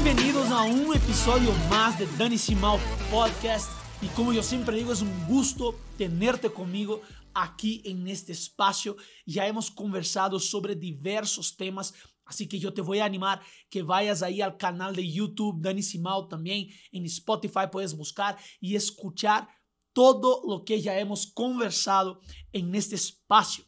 Bienvenidos a un episodio más de Dani Simao Podcast. Y como yo siempre digo, es un gusto tenerte conmigo aquí en este espacio. Ya hemos conversado sobre diversos temas, así que yo te voy a animar que vayas ahí al canal de YouTube Dani Simao también. En Spotify puedes buscar y escuchar todo lo que ya hemos conversado en este espacio.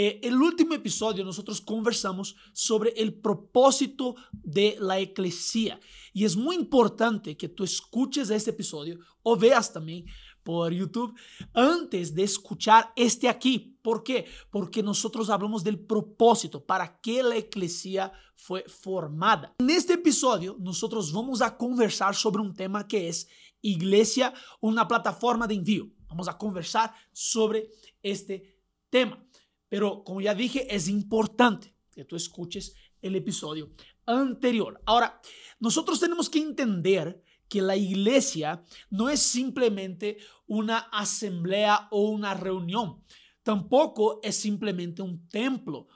Eh, el último episodio nosotros conversamos sobre el propósito de la iglesia y es muy importante que tú escuches este episodio o veas también por YouTube antes de escuchar este aquí. ¿Por qué? Porque nosotros hablamos del propósito, para qué la iglesia fue formada. En este episodio nosotros vamos a conversar sobre un tema que es iglesia, una plataforma de envío. Vamos a conversar sobre este tema. Pero como ya dije, es importante que tú escuches el episodio anterior. Ahora, nosotros tenemos que entender que la iglesia no es simplemente una asamblea o una reunión. Tampoco es simplemente un templo.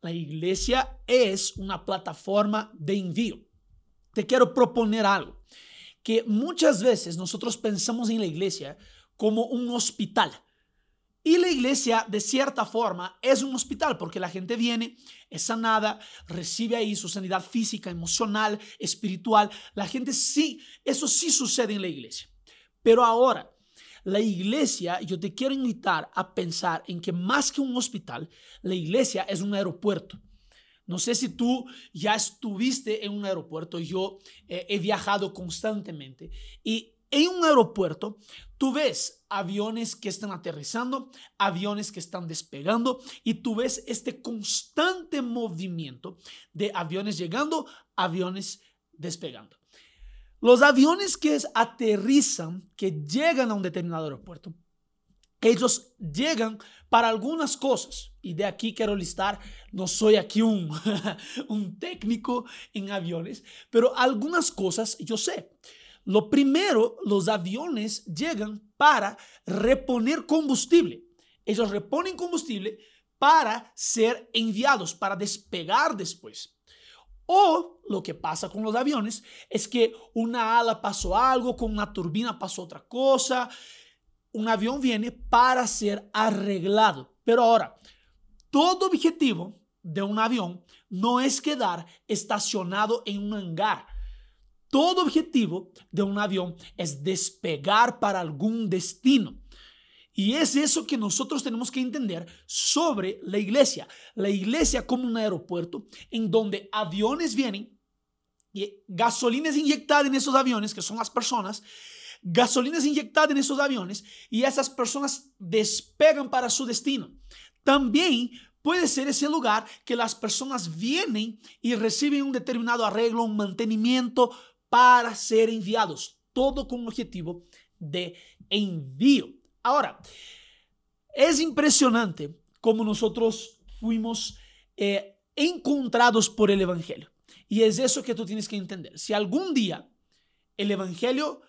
La iglesia es una plataforma de envío. Te quiero proponer algo, que muchas veces nosotros pensamos en la iglesia como un hospital y la iglesia, de cierta forma, es un hospital porque la gente viene, es sanada, recibe ahí su sanidad física, emocional, espiritual. La gente sí, eso sí sucede en la iglesia. Pero ahora, la iglesia, yo te quiero invitar a pensar en que más que un hospital, la iglesia es un aeropuerto. No sé si tú ya estuviste en un aeropuerto, yo eh, he viajado constantemente y en un aeropuerto, tú ves aviones que están aterrizando, aviones que están despegando y tú ves este constante movimiento de aviones llegando, aviones despegando. Los aviones que aterrizan, que llegan a un determinado aeropuerto, ellos llegan para algunas cosas. Y de aquí quiero listar, no soy aquí un, un técnico en aviones, pero algunas cosas yo sé. Lo primero, los aviones llegan para reponer combustible. Ellos reponen combustible para ser enviados, para despegar después. O lo que pasa con los aviones es que una ala pasó algo, con una turbina pasó otra cosa. Un avión viene para ser arreglado. Pero ahora, todo objetivo de un avión no es quedar estacionado en un hangar todo objetivo de un avión es despegar para algún destino. Y es eso que nosotros tenemos que entender sobre la iglesia. La iglesia como un aeropuerto en donde aviones vienen y gasolina es inyectada en esos aviones, que son las personas, gasolina es inyectada en esos aviones y esas personas despegan para su destino. También puede ser ese lugar que las personas vienen y reciben un determinado arreglo, un mantenimiento, para ser enviados, todo con un objetivo de envío. Ahora, es impresionante cómo nosotros fuimos eh, encontrados por el Evangelio. Y es eso que tú tienes que entender. Si algún día el Evangelio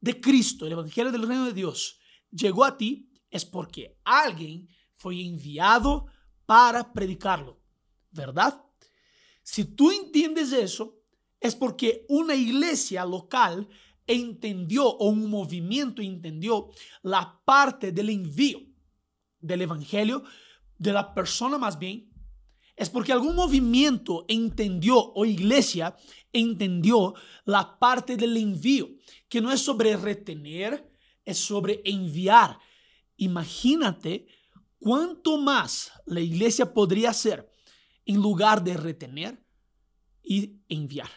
de Cristo, el Evangelio del Reino de Dios, llegó a ti, es porque alguien fue enviado para predicarlo, ¿verdad? Si tú entiendes eso, es porque una iglesia local entendió o un movimiento entendió la parte del envío del evangelio de la persona más bien. Es porque algún movimiento entendió o iglesia entendió la parte del envío, que no es sobre retener, es sobre enviar. Imagínate cuánto más la iglesia podría hacer en lugar de retener y enviar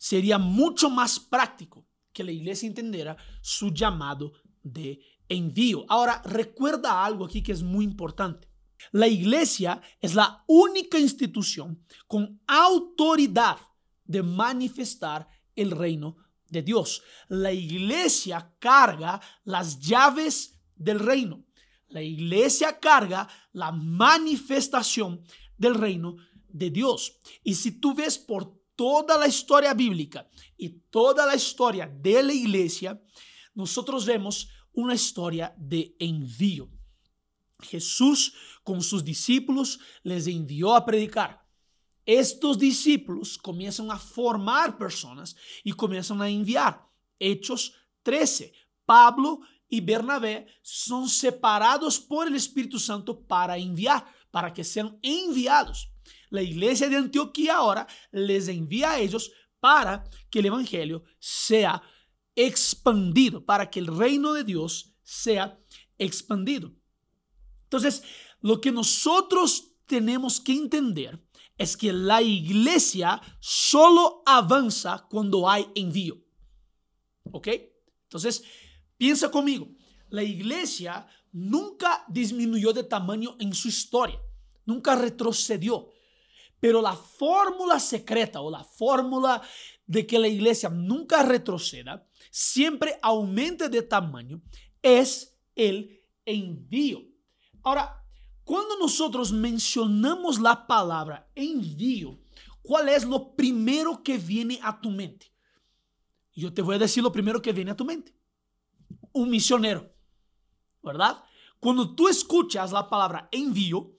sería mucho más práctico que la iglesia entendiera su llamado de envío. Ahora, recuerda algo aquí que es muy importante. La iglesia es la única institución con autoridad de manifestar el reino de Dios. La iglesia carga las llaves del reino. La iglesia carga la manifestación del reino de Dios. Y si tú ves por toda la historia bíblica y toda la historia de la nosotros vemos una historia de envío. Jesús con sus discípulos les envió a predicar. estos discípulos comienzan a formar personas y comienzan a enviar. Hechos 13. Pablo y Bernabé son separados por el Espíritu Santo para enviar, para que sean enviados. La iglesia de Antioquía ahora les envía a ellos para que el Evangelio sea expandido, para que el reino de Dios sea expandido. Entonces, lo que nosotros tenemos que entender es que la iglesia solo avanza cuando hay envío. ¿Ok? Entonces, piensa conmigo, la iglesia nunca disminuyó de tamaño en su historia, nunca retrocedió. Pero la fórmula secreta o la fórmula de que la iglesia nunca retroceda, siempre aumente de tamaño, es el envío. Ahora, cuando nosotros mencionamos la palabra envío, ¿cuál es lo primero que viene a tu mente? Yo te voy a decir lo primero que viene a tu mente. Un misionero, ¿verdad? Cuando tú escuchas la palabra envío,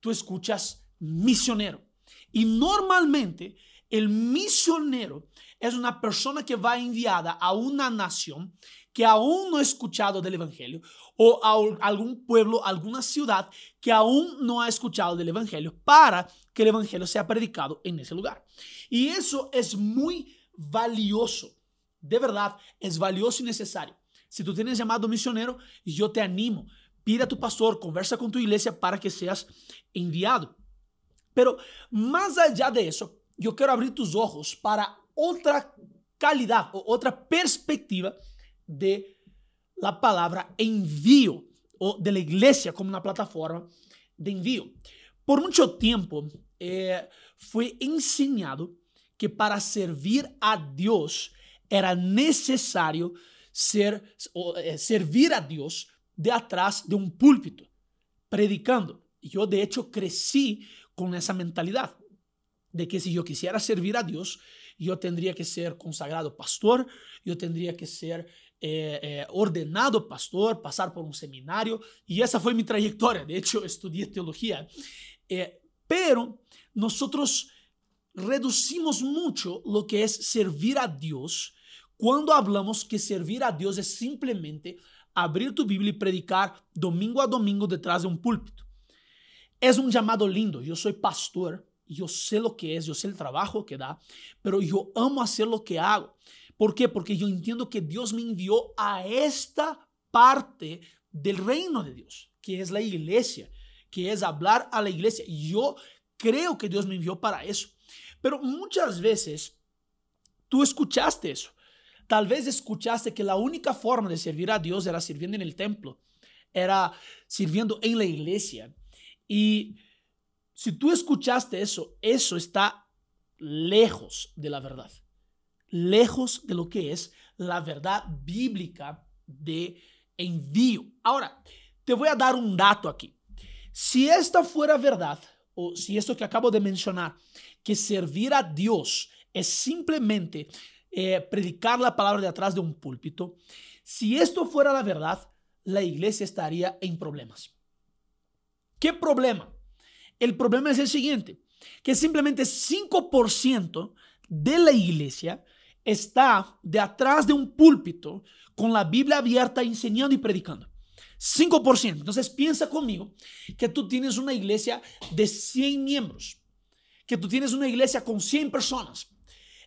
tú escuchas misionero. Y normalmente el misionero es una persona que va enviada a una nación que aún no ha escuchado del Evangelio o a algún pueblo, alguna ciudad que aún no ha escuchado del Evangelio para que el Evangelio sea predicado en ese lugar. Y eso es muy valioso, de verdad, es valioso y necesario. Si tú tienes llamado misionero, yo te animo, pide a tu pastor, conversa con tu iglesia para que seas enviado. Pero más allá de eso, yo quiero abrir tus ojos para otra calidad o otra perspectiva de la palabra envío o de la iglesia como una plataforma de envío. Por mucho tiempo eh, fue enseñado que para servir a Dios era necesario ser, o, eh, servir a Dios de atrás de un púlpito, predicando. Yo de hecho crecí con esa mentalidad de que si yo quisiera servir a Dios, yo tendría que ser consagrado pastor, yo tendría que ser eh, eh, ordenado pastor, pasar por un seminario, y esa fue mi trayectoria. De hecho, estudié teología. Eh, pero nosotros reducimos mucho lo que es servir a Dios cuando hablamos que servir a Dios es simplemente abrir tu Biblia y predicar domingo a domingo detrás de un púlpito. Es un llamado lindo. Yo soy pastor, yo sé lo que es, yo sé el trabajo que da, pero yo amo hacer lo que hago. ¿Por qué? Porque yo entiendo que Dios me envió a esta parte del reino de Dios, que es la iglesia, que es hablar a la iglesia. Yo creo que Dios me envió para eso. Pero muchas veces tú escuchaste eso. Tal vez escuchaste que la única forma de servir a Dios era sirviendo en el templo, era sirviendo en la iglesia. Y si tú escuchaste eso, eso está lejos de la verdad lejos de lo que es la verdad bíblica de envío. Ahora, te voy a dar un dato aquí. Si esta fuera verdad, o si esto que acabo de mencionar, que servir a Dios es simplemente eh, predicar la palabra de atrás de un púlpito, si esto fuera la verdad, la iglesia estaría en problemas. ¿Qué problema? El problema es el siguiente, que simplemente 5% de la iglesia está de atrás de un púlpito con la Biblia abierta enseñando y predicando. 5%. Entonces piensa conmigo que tú tienes una iglesia de 100 miembros, que tú tienes una iglesia con 100 personas.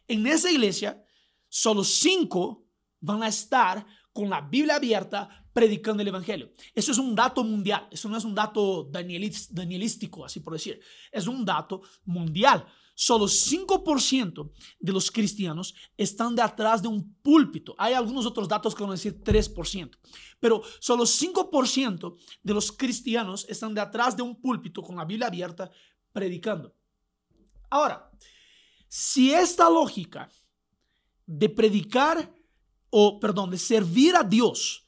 En esa iglesia, solo 5 van a estar con la Biblia abierta predicando el Evangelio. Eso es un dato mundial, eso no es un dato danielístico, así por decir, es un dato mundial. Solo 5% de los cristianos están detrás de un púlpito. Hay algunos otros datos que van a decir 3%, pero solo 5% de los cristianos están detrás de un púlpito con la Biblia abierta predicando. Ahora, si esta lógica de predicar o, perdón, de servir a Dios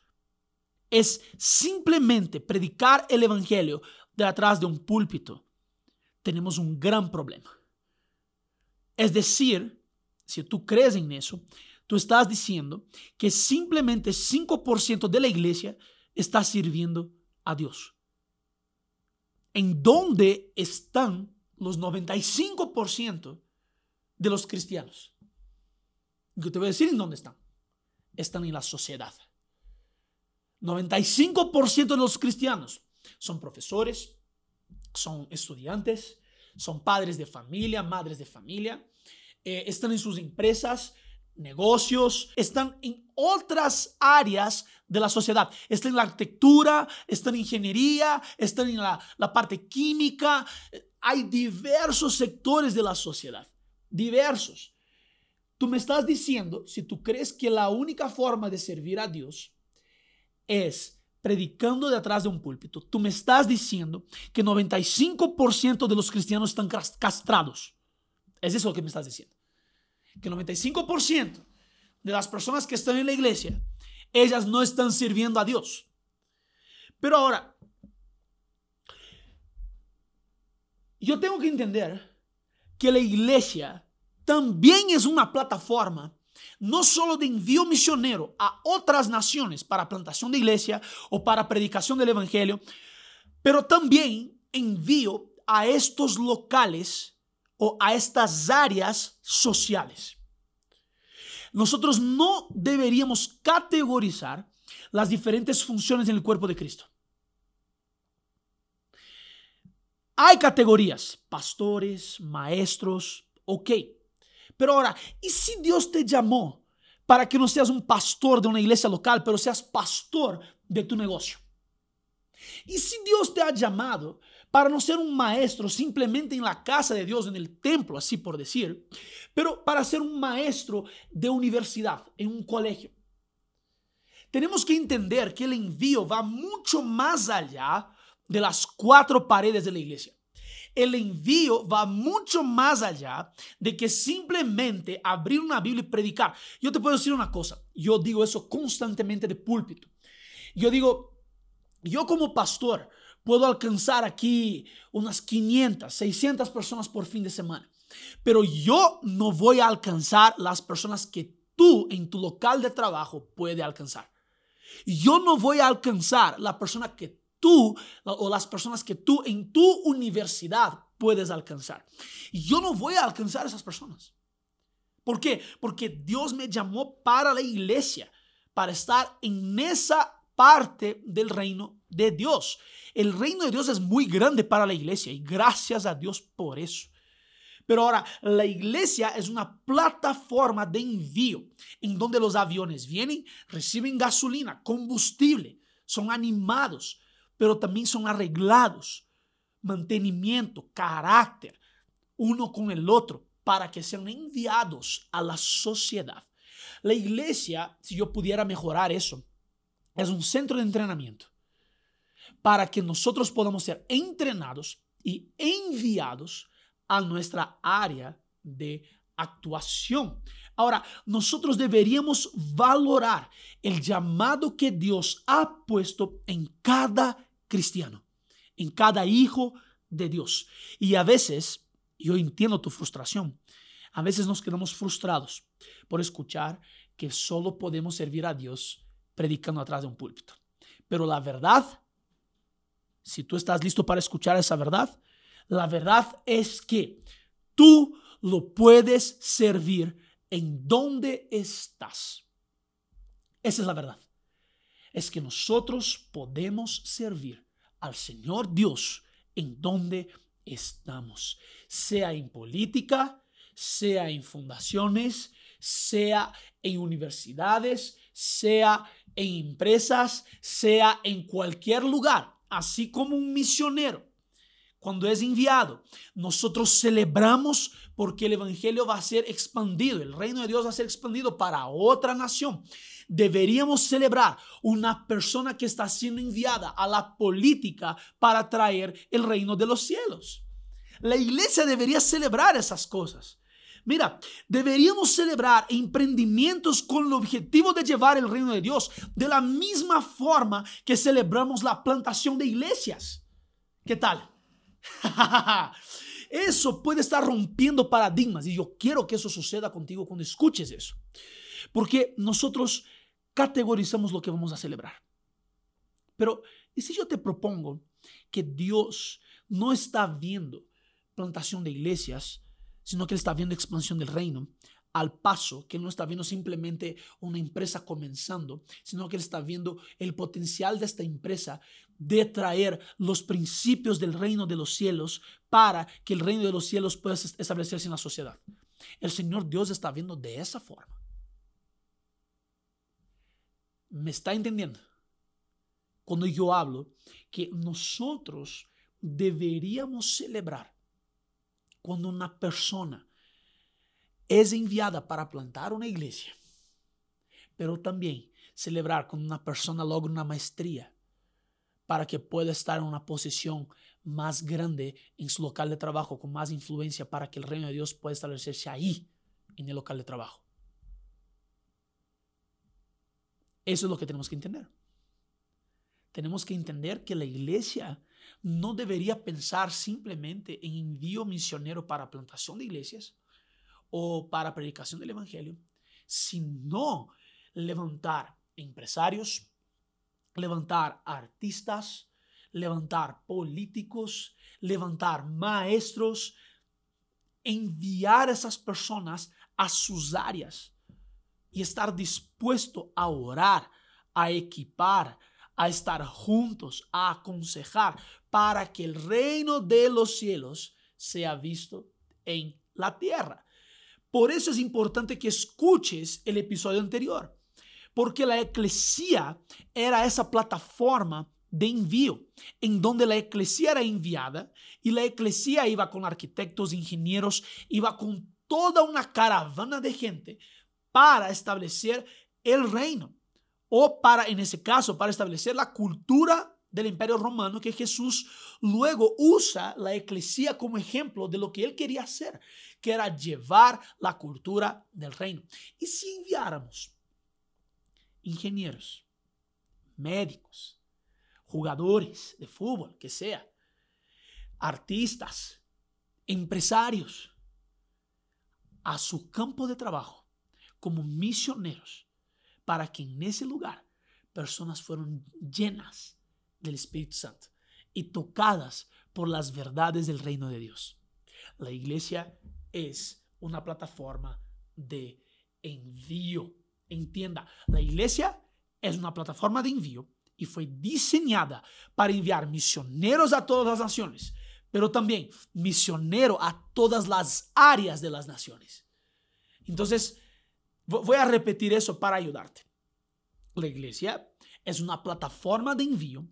es simplemente predicar el Evangelio detrás de un púlpito, tenemos un gran problema. Es decir, si tú crees en eso, tú estás diciendo que simplemente 5% de la iglesia está sirviendo a Dios. ¿En dónde están los 95% de los cristianos. Yo te voy a decir en dónde están. Están en la sociedad. 95% de los cristianos son profesores, son estudiantes, son padres de familia, madres de familia, eh, están en sus empresas, negocios, están en otras áreas de la sociedad. Están en la arquitectura, están en ingeniería, están en la, la parte química. Hay diversos sectores de la sociedad, diversos. Tú me estás diciendo, si tú crees que la única forma de servir a Dios es predicando detrás de un púlpito, tú me estás diciendo que 95% de los cristianos están castrados. Es eso lo que me estás diciendo. Que 95% de las personas que están en la iglesia, ellas no están sirviendo a Dios. Pero ahora, yo tengo que entender que la iglesia también es una plataforma no solo de envío misionero a otras naciones para plantación de iglesia o para predicación del evangelio, pero también envío a estos locales o a estas áreas sociales. Nosotros no deberíamos categorizar las diferentes funciones en el cuerpo de Cristo. Hay categorías, pastores, maestros, ok. Pero ahora, ¿y si Dios te llamó para que no seas un pastor de una iglesia local, pero seas pastor de tu negocio? ¿Y si Dios te ha llamado para no ser un maestro simplemente en la casa de Dios, en el templo, así por decir, pero para ser un maestro de universidad, en un colegio? Tenemos que entender que el envío va mucho más allá de las cuatro paredes de la iglesia. El envío va mucho más allá de que simplemente abrir una Biblia y predicar. Yo te puedo decir una cosa, yo digo eso constantemente de púlpito. Yo digo, yo como pastor puedo alcanzar aquí unas 500, 600 personas por fin de semana, pero yo no voy a alcanzar las personas que tú en tu local de trabajo puedes alcanzar. Yo no voy a alcanzar la persona que tú o las personas que tú en tu universidad puedes alcanzar. Y yo no voy a alcanzar a esas personas. ¿Por qué? Porque Dios me llamó para la iglesia, para estar en esa parte del reino de Dios. El reino de Dios es muy grande para la iglesia y gracias a Dios por eso. Pero ahora, la iglesia es una plataforma de envío en donde los aviones vienen, reciben gasolina, combustible, son animados, pero también son arreglados, mantenimiento, carácter, uno con el otro, para que sean enviados a la sociedad. La iglesia, si yo pudiera mejorar eso, es un centro de entrenamiento para que nosotros podamos ser entrenados y enviados a nuestra área de actuación. Ahora, nosotros deberíamos valorar el llamado que Dios ha puesto en cada cristiano, en cada hijo de Dios. Y a veces, yo entiendo tu frustración, a veces nos quedamos frustrados por escuchar que solo podemos servir a Dios predicando atrás de un púlpito. Pero la verdad, si tú estás listo para escuchar esa verdad, la verdad es que tú lo puedes servir en donde estás. Esa es la verdad. Es que nosotros podemos servir al Señor Dios en donde estamos, sea en política, sea en fundaciones, sea en universidades, sea en empresas, sea en cualquier lugar, así como un misionero cuando es enviado, nosotros celebramos porque el Evangelio va a ser expandido, el reino de Dios va a ser expandido para otra nación. Deberíamos celebrar una persona que está siendo enviada a la política para traer el reino de los cielos. La iglesia debería celebrar esas cosas. Mira, deberíamos celebrar emprendimientos con el objetivo de llevar el reino de Dios de la misma forma que celebramos la plantación de iglesias. ¿Qué tal? eso puede estar rompiendo paradigmas y yo quiero que eso suceda contigo cuando escuches eso. Porque nosotros categorizamos lo que vamos a celebrar. Pero, ¿y si yo te propongo que Dios no está viendo plantación de iglesias, sino que está viendo expansión del reino al paso que Él no está viendo simplemente una empresa comenzando, sino que Él está viendo el potencial de esta empresa de traer los principios del reino de los cielos para que el reino de los cielos pueda establecerse en la sociedad. El Señor Dios está viendo de esa forma. ¿Me está entendiendo? Cuando yo hablo que nosotros deberíamos celebrar cuando una persona es enviada para plantar una iglesia, pero también celebrar cuando una persona logra una maestría para que pueda estar en una posición más grande en su local de trabajo, con más influencia para que el reino de Dios pueda establecerse ahí, en el local de trabajo. Eso es lo que tenemos que entender. Tenemos que entender que la iglesia no debería pensar simplemente en envío misionero para plantación de iglesias o para predicación del evangelio, sino levantar empresarios, levantar artistas, levantar políticos, levantar maestros, enviar a esas personas a sus áreas y estar dispuesto a orar, a equipar, a estar juntos, a aconsejar para que el reino de los cielos sea visto en la tierra. Por eso es importante que escuches el episodio anterior, porque la eclesía era esa plataforma de envío, en donde la eclesía era enviada y la eclesía iba con arquitectos, ingenieros, iba con toda una caravana de gente para establecer el reino o para, en ese caso, para establecer la cultura del imperio romano que Jesús luego usa la eclesía como ejemplo de lo que él quería hacer, que era llevar la cultura del reino. Y si enviáramos ingenieros, médicos, jugadores de fútbol, que sea, artistas, empresarios, a su campo de trabajo como misioneros para que en ese lugar personas fueron llenas del Espíritu Santo y tocadas por las verdades del reino de Dios. La iglesia es una plataforma de envío. Entienda, la iglesia es una plataforma de envío y fue diseñada para enviar misioneros a todas las naciones, pero también misionero a todas las áreas de las naciones. Entonces, Voy a repetir eso para ayudarte. La iglesia es una plataforma de envío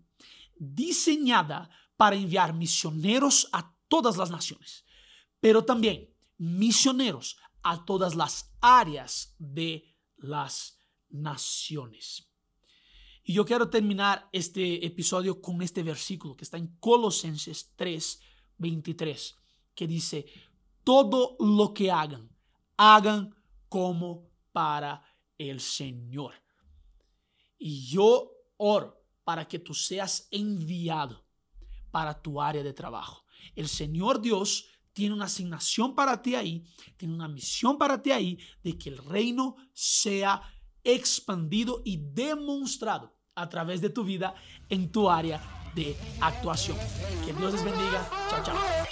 diseñada para enviar misioneros a todas las naciones, pero también misioneros a todas las áreas de las naciones. Y yo quiero terminar este episodio con este versículo que está en Colosenses 3, 23, que dice, todo lo que hagan, hagan como para el Señor. Y yo oro para que tú seas enviado para tu área de trabajo. El Señor Dios tiene una asignación para ti ahí, tiene una misión para ti ahí de que el reino sea expandido y demostrado a través de tu vida en tu área de actuación. Que Dios les bendiga. Chao, chao.